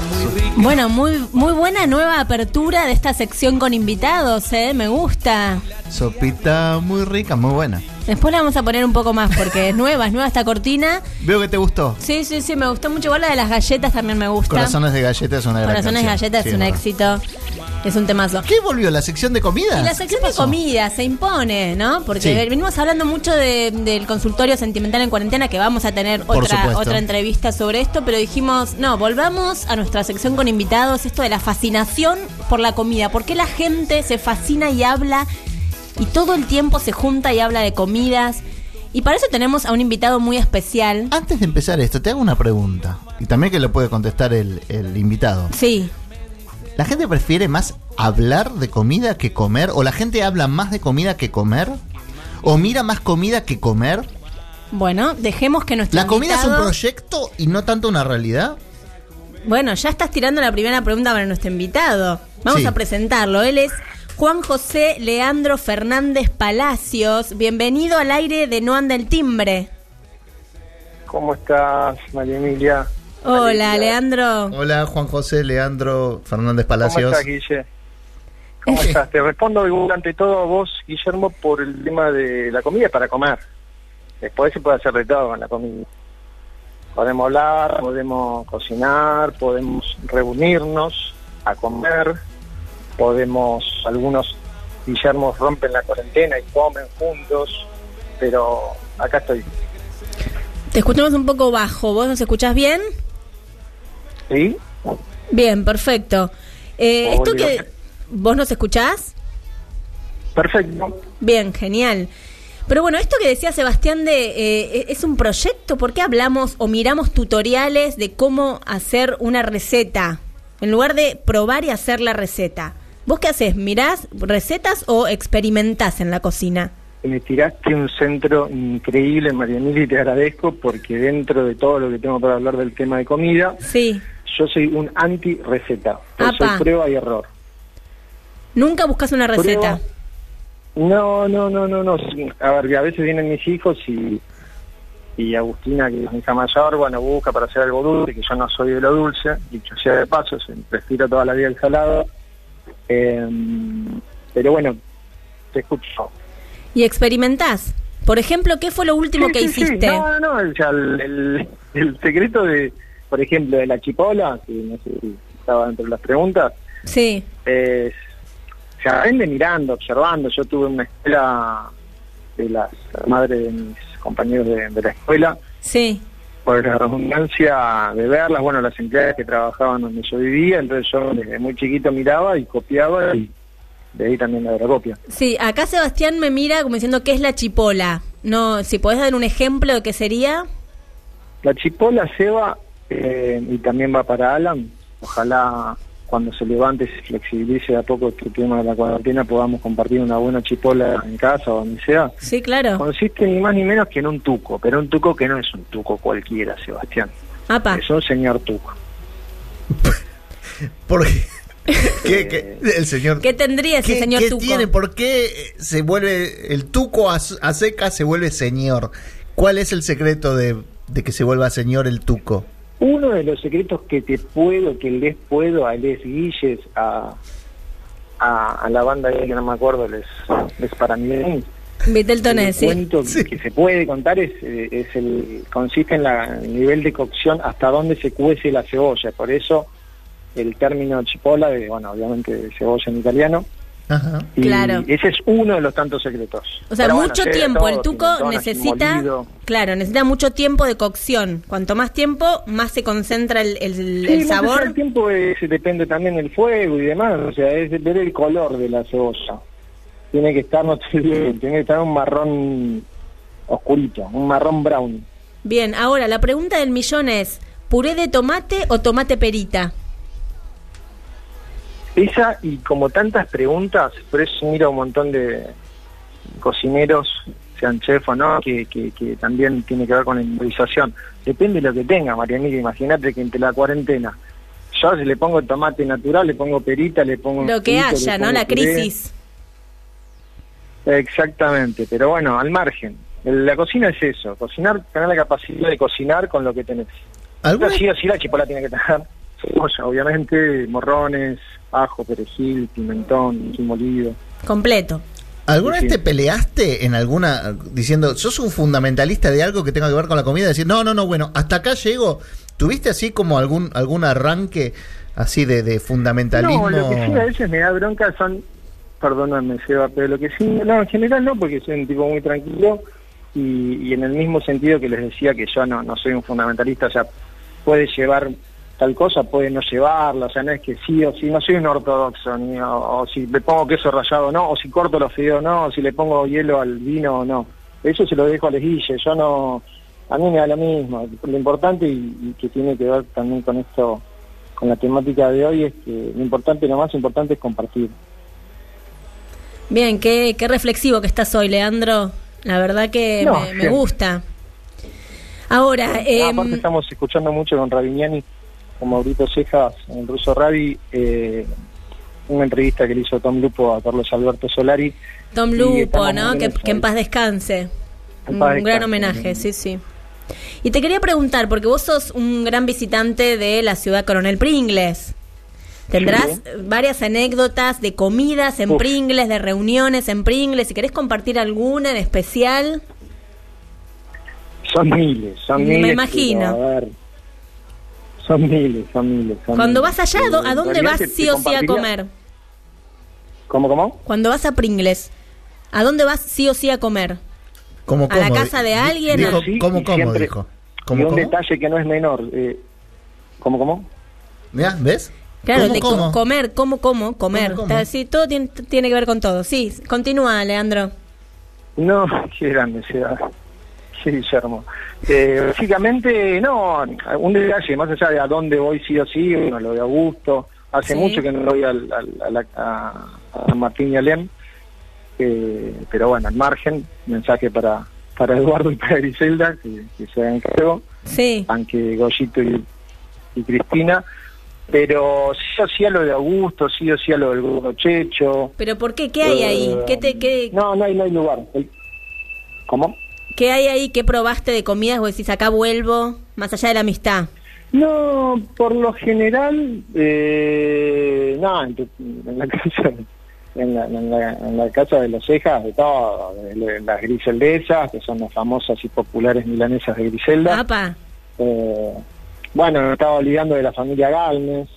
muy rica. Bueno, muy, muy buena nueva apertura de esta sección con invitados, ¿eh? Me gusta. Sopita muy rica, muy buena. Después la vamos a poner un poco más porque es nueva, es nueva esta cortina. Veo que te gustó. Sí, sí, sí, me gustó mucho. Igual la de las galletas también me gusta. Corazones de galletas es una gran Corazones de canción. galletas Sí, es un verdad. éxito. Es un temazo. ¿Qué volvió? ¿La sección de comida? Y la sección de comida se impone, ¿no? Porque Sí. venimos hablando mucho de- del consultorio sentimental en cuarentena, que vamos a tener otra, otra entrevista sobre esto, pero dijimos, no, volvamos a nuestra sección con invitados, esto de la fascinación por la comida. ¿Por qué la gente se fascina y habla y todo el tiempo se junta y habla de comidas? Y para eso tenemos a un invitado muy especial. Antes de empezar esto, te hago una pregunta. Y también que lo puede contestar el, el invitado. Sí. ¿La gente prefiere más hablar de comida que comer? ¿O la gente habla más de comida que comer? ¿O mira más comida que comer? Bueno, dejemos que nuestro ¿La comida es un proyecto y no tanto una realidad? Bueno, ya estás tirando la primera pregunta para nuestro invitado. Vamos Sí. a presentarlo. Él es Juan José Leandro Fernández Palacios. Bienvenido al aire de No Anda el Timbre. ¿Cómo estás, María Emilia? Hola, Leandro. Hola, Juan José Leandro Fernández ¿Cómo Palacios. estás, Guille? ¿Cómo estás? Te respondo ante todo a vos, Guillermo, por el tema de la comida para comer. Después se puede hacer de todo con la comida. Podemos hablar, podemos cocinar, podemos reunirnos a comer, podemos, algunos Guillermos rompen la cuarentena y comen juntos, pero acá estoy. Te escuchamos un poco bajo. ¿Vos nos escuchás bien? ¿Sí? Bien, perfecto. Eh, esto que... ¿Vos nos escuchás? Perfecto. Bien, genial. Pero bueno, esto que decía Sebastián de eh, es un proyecto, ¿por qué hablamos o miramos tutoriales de cómo hacer una receta? En lugar de probar y hacer la receta. ¿Vos qué haces? ¿Mirás recetas o experimentás en la cocina? Me tiraste un centro increíble, María Emilia, y te agradezco porque dentro de todo lo que tengo para hablar del tema de comida, Sí. yo soy un anti-receta. Soy prueba y error. Nunca buscas una receta. No, no, no, no, no. A ver, a veces vienen mis hijos y, y Agustina, que es mi hija mayor, bueno, busca para hacer algo dulce, que yo no soy de lo dulce, dicho sea de paso, se prefiero toda la vida el salado. Eh, pero bueno, te escucho. Y experimentás. Por ejemplo, ¿qué fue lo último Sí, que sí, sí. hiciste? No, no, el- el secreto de, por ejemplo, de la chipola, que no sé si estaba entre las preguntas, Sí. es, se aprende mirando, observando. Yo tuve una escuela de las madres de mis compañeros de, de la escuela, Sí. por la redundancia de verlas, bueno, las empleadas que trabajaban donde yo vivía, entonces yo desde muy chiquito miraba y copiaba y de ahí también la copia. Sí, acá Sebastián me mira como diciendo qué es la chipola. No, si podés dar un ejemplo de qué sería. La chipola Seba eh, y también va para Alan. Ojalá cuando se levante, se flexibilice a poco este tema de la cuarentena, podamos compartir una buena chipola en casa o donde sea. Sí, claro. Consiste ni más ni menos que en un tuco, pero un tuco que no es un tuco cualquiera, Sebastián. Apa. Es un señor tuco. ¿Por qué? ¿Qué- qué- el señor... ¿Qué tendría ese ¿Qué, señor qué Tuco? tiene? ¿Por qué se vuelve el tuco a, a seca se vuelve señor? ¿Cuál es el secreto de, de que se vuelva señor el tuco? Uno de los secretos que te puedo, que les puedo a Les Guilles, a, a, a la banda que no me acuerdo, les, les para mí, Viteltoné, el sí. cuento que se puede contar es, eh, es el consiste en la, el nivel de cocción hasta dónde se cuece la cebolla. Por eso el término chipola, de, bueno, obviamente de cebolla en italiano. Ajá. Y Claro. ese es uno de los tantos secretos. O sea, Pero mucho tiempo. todo, El tuco necesita, molido. claro, necesita mucho tiempo de cocción. Cuanto más tiempo, más se concentra el, el- Sí, el sabor. del tiempo es- depende también del fuego y demás, o sea, es ver el color de la cebolla. Tiene que estar, no tiene que estar un marrón oscurito, un marrón brown. Bien, ahora la pregunta del millón es, ¿puré de tomate o tomate perita? Esa y como tantas preguntas, por eso miro a un montón de cocineros, sean chef o no, que, que, que también tiene que ver con la improvisación. Depende de lo que tenga, María Emilia, imagínate que entre la cuarentena, yo si le pongo tomate natural, le pongo perita, le pongo... Lo que frito, haya, ¿no? La puré. crisis. Exactamente, pero bueno, al margen. La cocina es eso, cocinar, tener la capacidad de cocinar con lo que tenés. ¿Alguna, Sí o sí la chipola tiene que tener cebolla, obviamente, morrones, ajo, perejil, pimentón, molido. Completo. ¿Alguna Sí, vez te peleaste en alguna diciendo, sos un fundamentalista de algo que tenga que ver con la comida? Decir, no, no, no, bueno, hasta acá llego. ¿Tuviste así como algún algún arranque así de, de fundamentalismo? No, lo que sí a veces me da bronca son, perdóname Seba, pero lo que sí, no, en general no, porque soy un tipo muy tranquilo y, y en el mismo sentido que les decía que yo no, no soy un fundamentalista, o sea, puede llevar tal cosa, puede no llevarla, o sea, no es que sí o sí, no soy un ortodoxo, ni o, o si le pongo queso rallado o no, o si corto los fideos o no, o si le pongo hielo al vino o no. Eso se lo dejo a les guille, yo no, a mí me da lo mismo. Lo importante y, y que tiene que ver también con esto, con la temática de hoy, es que lo importante, lo más importante es compartir. Bien, qué, qué reflexivo que estás hoy, Leandro. La verdad que No, me, gusta. Ahora, Ah, em, aparte estamos escuchando mucho con Ravignani, con Maurito Cejas, en el ruso Ravi, eh, una entrevista que le hizo Tom Lupo a Carlos Alberto Solari. Tom Lupo, ¿no? Que, en que paz descanse. En Un gran homenaje, sí, sí. Y te quería preguntar, porque vos sos un gran visitante de la ciudad Coronel Pringles. Tendrás Sí. varias anécdotas de comidas en Uf. Pringles, de reuniones en Pringles. Si querés compartir alguna en especial. Son miles, son Me miles. imagino. pero, a ver, son miles, son miles. son Cuando miles. vas allá, ¿a dó- ¿a En dónde vas sí o sí a comer? ¿Cómo, cómo? Cuando vas a Pringles, ¿a dónde vas sí o sí a comer? ¿Cómo, ¿A la cómo? casa de alguien? Dijo, Sí, ¿Cómo, y cómo? siempre- Dijo. y ¿Cómo, un cómo? detalle que no es menor. Eh, ¿Cómo, cómo? Mirá, ¿Ves? Claro, ¿Cómo, de co- cómo? comer, ¿cómo, cómo? Comer. ¿Cómo, cómo? Está- Sí, todo tiene, tiene que ver con todo. Sí, continúa, Leandro. No, qué grande sea. Sí, Guillermo. Eh, básicamente, no, un detalle, más allá de a dónde voy sí o sí, bueno, lo de Augusto. Hace Sí. mucho que no voy al, al- a, la- a- a Martín y Alem, eh, pero bueno, al margen, mensaje para, para Eduardo y para Griselda, que, que se hagan cargo, Sí. aunque Goyito y, y Cristina. Pero sí o sí a lo de Augusto, sí o sí a lo del Gordo Checho. ¿Pero por qué? ¿Qué hay ahí? Eh, ¿Qué, te, qué, No, no hay, no hay lugar. ¿Cómo? ¿Qué hay ahí? ¿Qué probaste de comidas? Vos decís, acá vuelvo, más allá de la amistad. No, por lo general, eh, no, en, tu- en la casa, en la, en la- en la casa de los cejas, de todo, de, las griseldesas, que son las famosas y populares milanesas de Griselda. Apa, Eh, bueno, me estaba olvidando de la familia Galmes,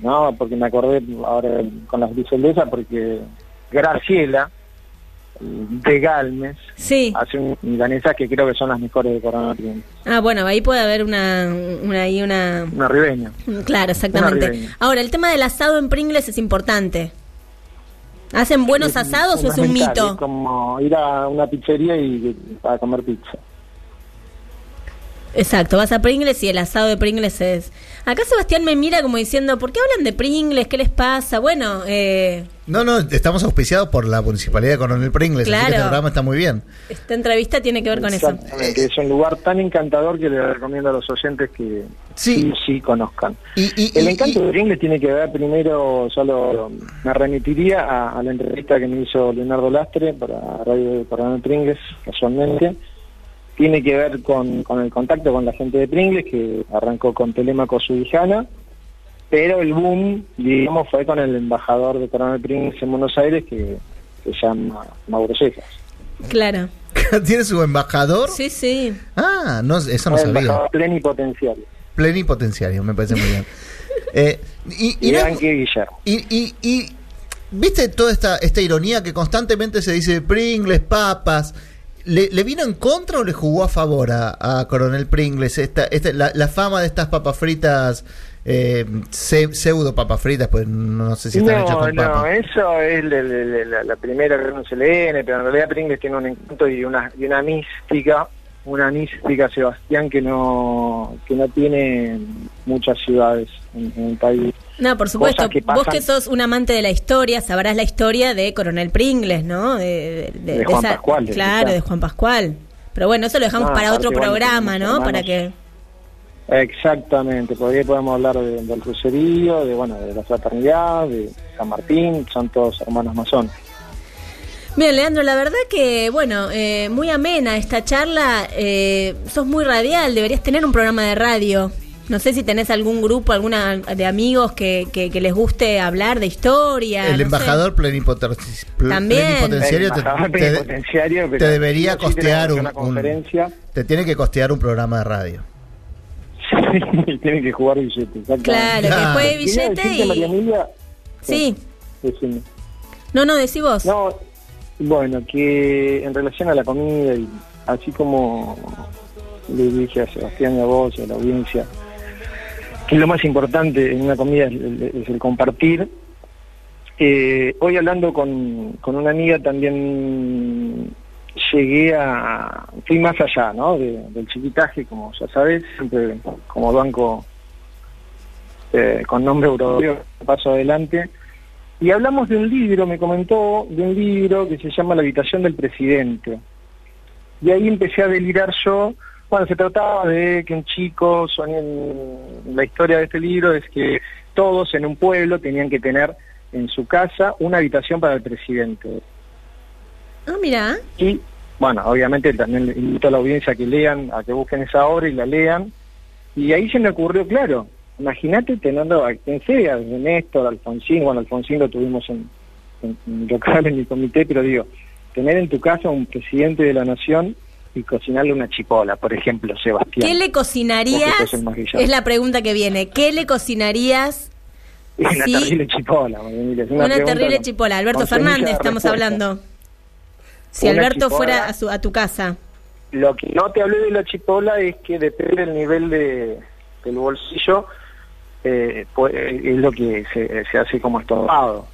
¿no? Porque me acordé ahora con las griseldesas, porque Graciela, de Galmes, sí. hace un milanesas que creo que son las mejores de Corona. Ah, bueno, ahí puede haber una, una, ahí una... Una ribeña. Claro, exactamente. ribeña. Ahora, el tema del asado en Pringles es importante. ¿Hacen buenos asados o es un mito? Es como ir a una pizzería y a comer pizza. Exacto, vas a Pringles y el asado de Pringles es... Acá Sebastián me mira como diciendo, ¿por qué hablan de Pringles? ¿Qué les pasa? Bueno, eh, No, no, estamos auspiciados por la Municipalidad de Coronel Pringles, así que Claro. este programa está muy bien. esta entrevista tiene que ver con eso. Exactamente, Es un lugar tan encantador que les recomiendo a los oyentes que Sí. sí, sí conozcan. Y, y- El y- encanto y- de Pringles tiene que ver primero, solo me remitiría a, a la entrevista que me hizo Leonardo Lastre para Radio de Coronel Pringles, casualmente. Tiene que ver con, con el contacto con la gente de Pringles, que arrancó con Telemaco Subijana, pero el boom, digamos, fue con el embajador de Coronel Pringles en Buenos Aires, que se llama Mauro Cejas. Claro. ¿Tiene su embajador? Sí, sí. Ah, no, eso no el sabía. plenipotenciario. Plenipotenciario, me parece muy bien. Eh, y, y Y no- Yankee Guillermo. y, y- y, viste toda esta, esta ironía que constantemente se dice Pringles, papas. ¿Le, le vino en contra o le jugó a favor a, a Coronel Pringles esta, esta, la, la fama de estas papas fritas, eh, se- pseudo papas fritas, pues no sé si están hechas No, con no, papa? eso es la, la- la- la primera que uno se lee, pero en realidad Pringles tiene un encanto y una, y una mística, una mística, Sebastián, que no que no tiene muchas ciudades en, en el país. No, por supuesto. Que Vos que sos un amante de la historia, sabrás la historia de Coronel Pringles, ¿no? De, De Juan Pascual, Claro, quizá. de Juan Pascual. Pero bueno, eso lo dejamos para otro programa, ¿no? Para que... Exactamente, podría podemos hablar de- del crucerío, de bueno, de la fraternidad, de San Martín, son todos hermanos masones. Bien, Leandro, la verdad que, bueno, eh, muy amena esta charla. Eh, sos muy radial, deberías tener un programa de radio. No sé si tenés algún grupo, alguna de amigos que, que, que les guste hablar de historia. El no embajador plenipoten- También. plenipotenciario te, El embajador te- plenipotenciario, te debería sí sí costear un, una un- conferencia. te tiene que costear un programa de radio. y tienen que jugar billetes. exactamente. Claro, que Quería billete decirte, María y... Emilia, Sí, decime. no, no, decí vos. No, bueno, que en relación a la comida, y así como le dije a Sebastián y a vos a la audiencia, que lo más importante en una comida es, el- compartir. eh, hoy hablando con, con una amiga también llegué a, fui más allá, ¿no? De- del chiquitaje, como ya sabes, siempre como banco eh, con nombre europeo, paso adelante. Y hablamos de un libro, me comentó, de un libro que se llama La habitación del presidente. Y ahí empecé a delirar yo. Bueno, se trataba de que un chico, soñé en- la historia de este libro es que todos en un pueblo tenían que tener en su casa una habitación para el presidente. Ah, mira. Y bueno, obviamente también invito a la audiencia a que lean, a que busquen esa obra y la lean. Y ahí se me ocurrió, claro, imagínate teniendo a quien sea, desde Néstor, Alfonsín, bueno, Alfonsín lo tuvimos en, en, local, en mi comité, pero digo, tener en tu casa un presidente de la nación y cocinarle una chipola, por ejemplo, Sebastián. ¿Qué le cocinarías? Es la pregunta que viene. ¿Qué le cocinarías? Una Sí. terrible chipola, es Una, terrible con- chipola. Alberto Fernández, de estamos respuesta. hablando. Si Una Alberto chipola. fuera a, su, a tu casa. Lo que no te hablé de la chipola es que depende del nivel de, del bolsillo, eh, puede- es lo que se, se hace como estofado.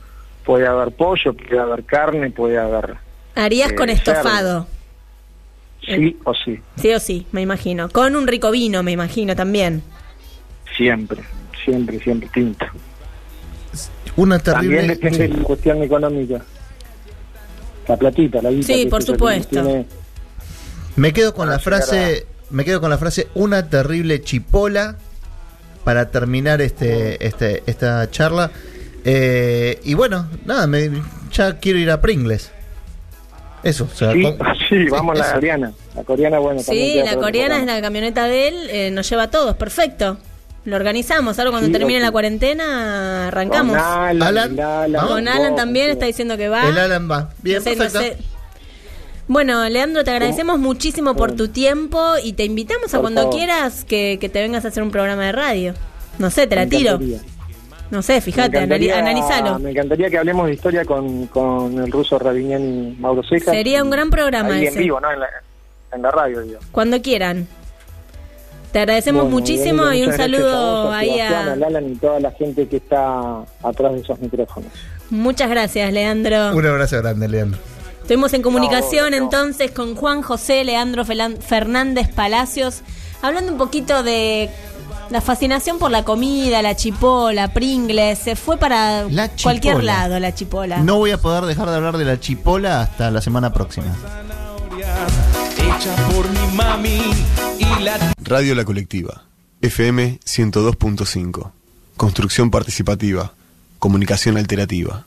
Puede haber pollo, puede haber carne, puede haber Harías Eh, con estofado. sí o sí, Sí o sí, me imagino. Con un rico vino, me imagino también. siempre, siempre, siempre tinto. Una También terrible. depende de la cuestión económica. La platita, la guita. Sí, por supuesto. tiene- Me quedo con la frase, me quedo con la frase una terrible chipola para terminar este, este esta charla. Eh, y bueno, nada, me, ya quiero ir a Pringles. Eso, o sea, Sí, con- sí, vamos a la coreana. La coreana, bueno, Sí, la coreana es la camioneta de él, eh, nos lleva a todos, perfecto. Lo organizamos, ahora cuando Sí, termine la cuarentena arrancamos. Con Alan. Con Alan también está diciendo que va. El Alan va. Bien, No sé, no perfecto. sé. Bueno, Leandro, te agradecemos muchísimo por tu tiempo y te invitamos a cuando favor. quieras que, que te vengas a hacer un programa de radio. No sé, te la tiro. No sé, fíjate, analízalo. Me encantaría que hablemos de historia con, con el ruso Rabinian y Mauro Cejas. Sería un gran programa Ahí ese. en vivo, ¿no? En la, en la radio, digo. Cuando quieran. Te agradecemos Bueno, muchísimo y un gracias a saludo vos, a ahí a Lalan y toda la gente que está atrás de esos micrófonos. Muchas gracias, Leandro. Un abrazo grande, Leandro. Estuvimos en comunicación No, no. entonces con Juan José Leandro Fernández Palacios, hablando un poquito de la fascinación por la comida, la chipola, Pringles, se fue para La cualquier chipola. lado la chipola. No voy a poder dejar de hablar de la chipola hasta la semana próxima. Radio La Colectiva, FM 102.5. Construcción participativa, comunicación alternativa.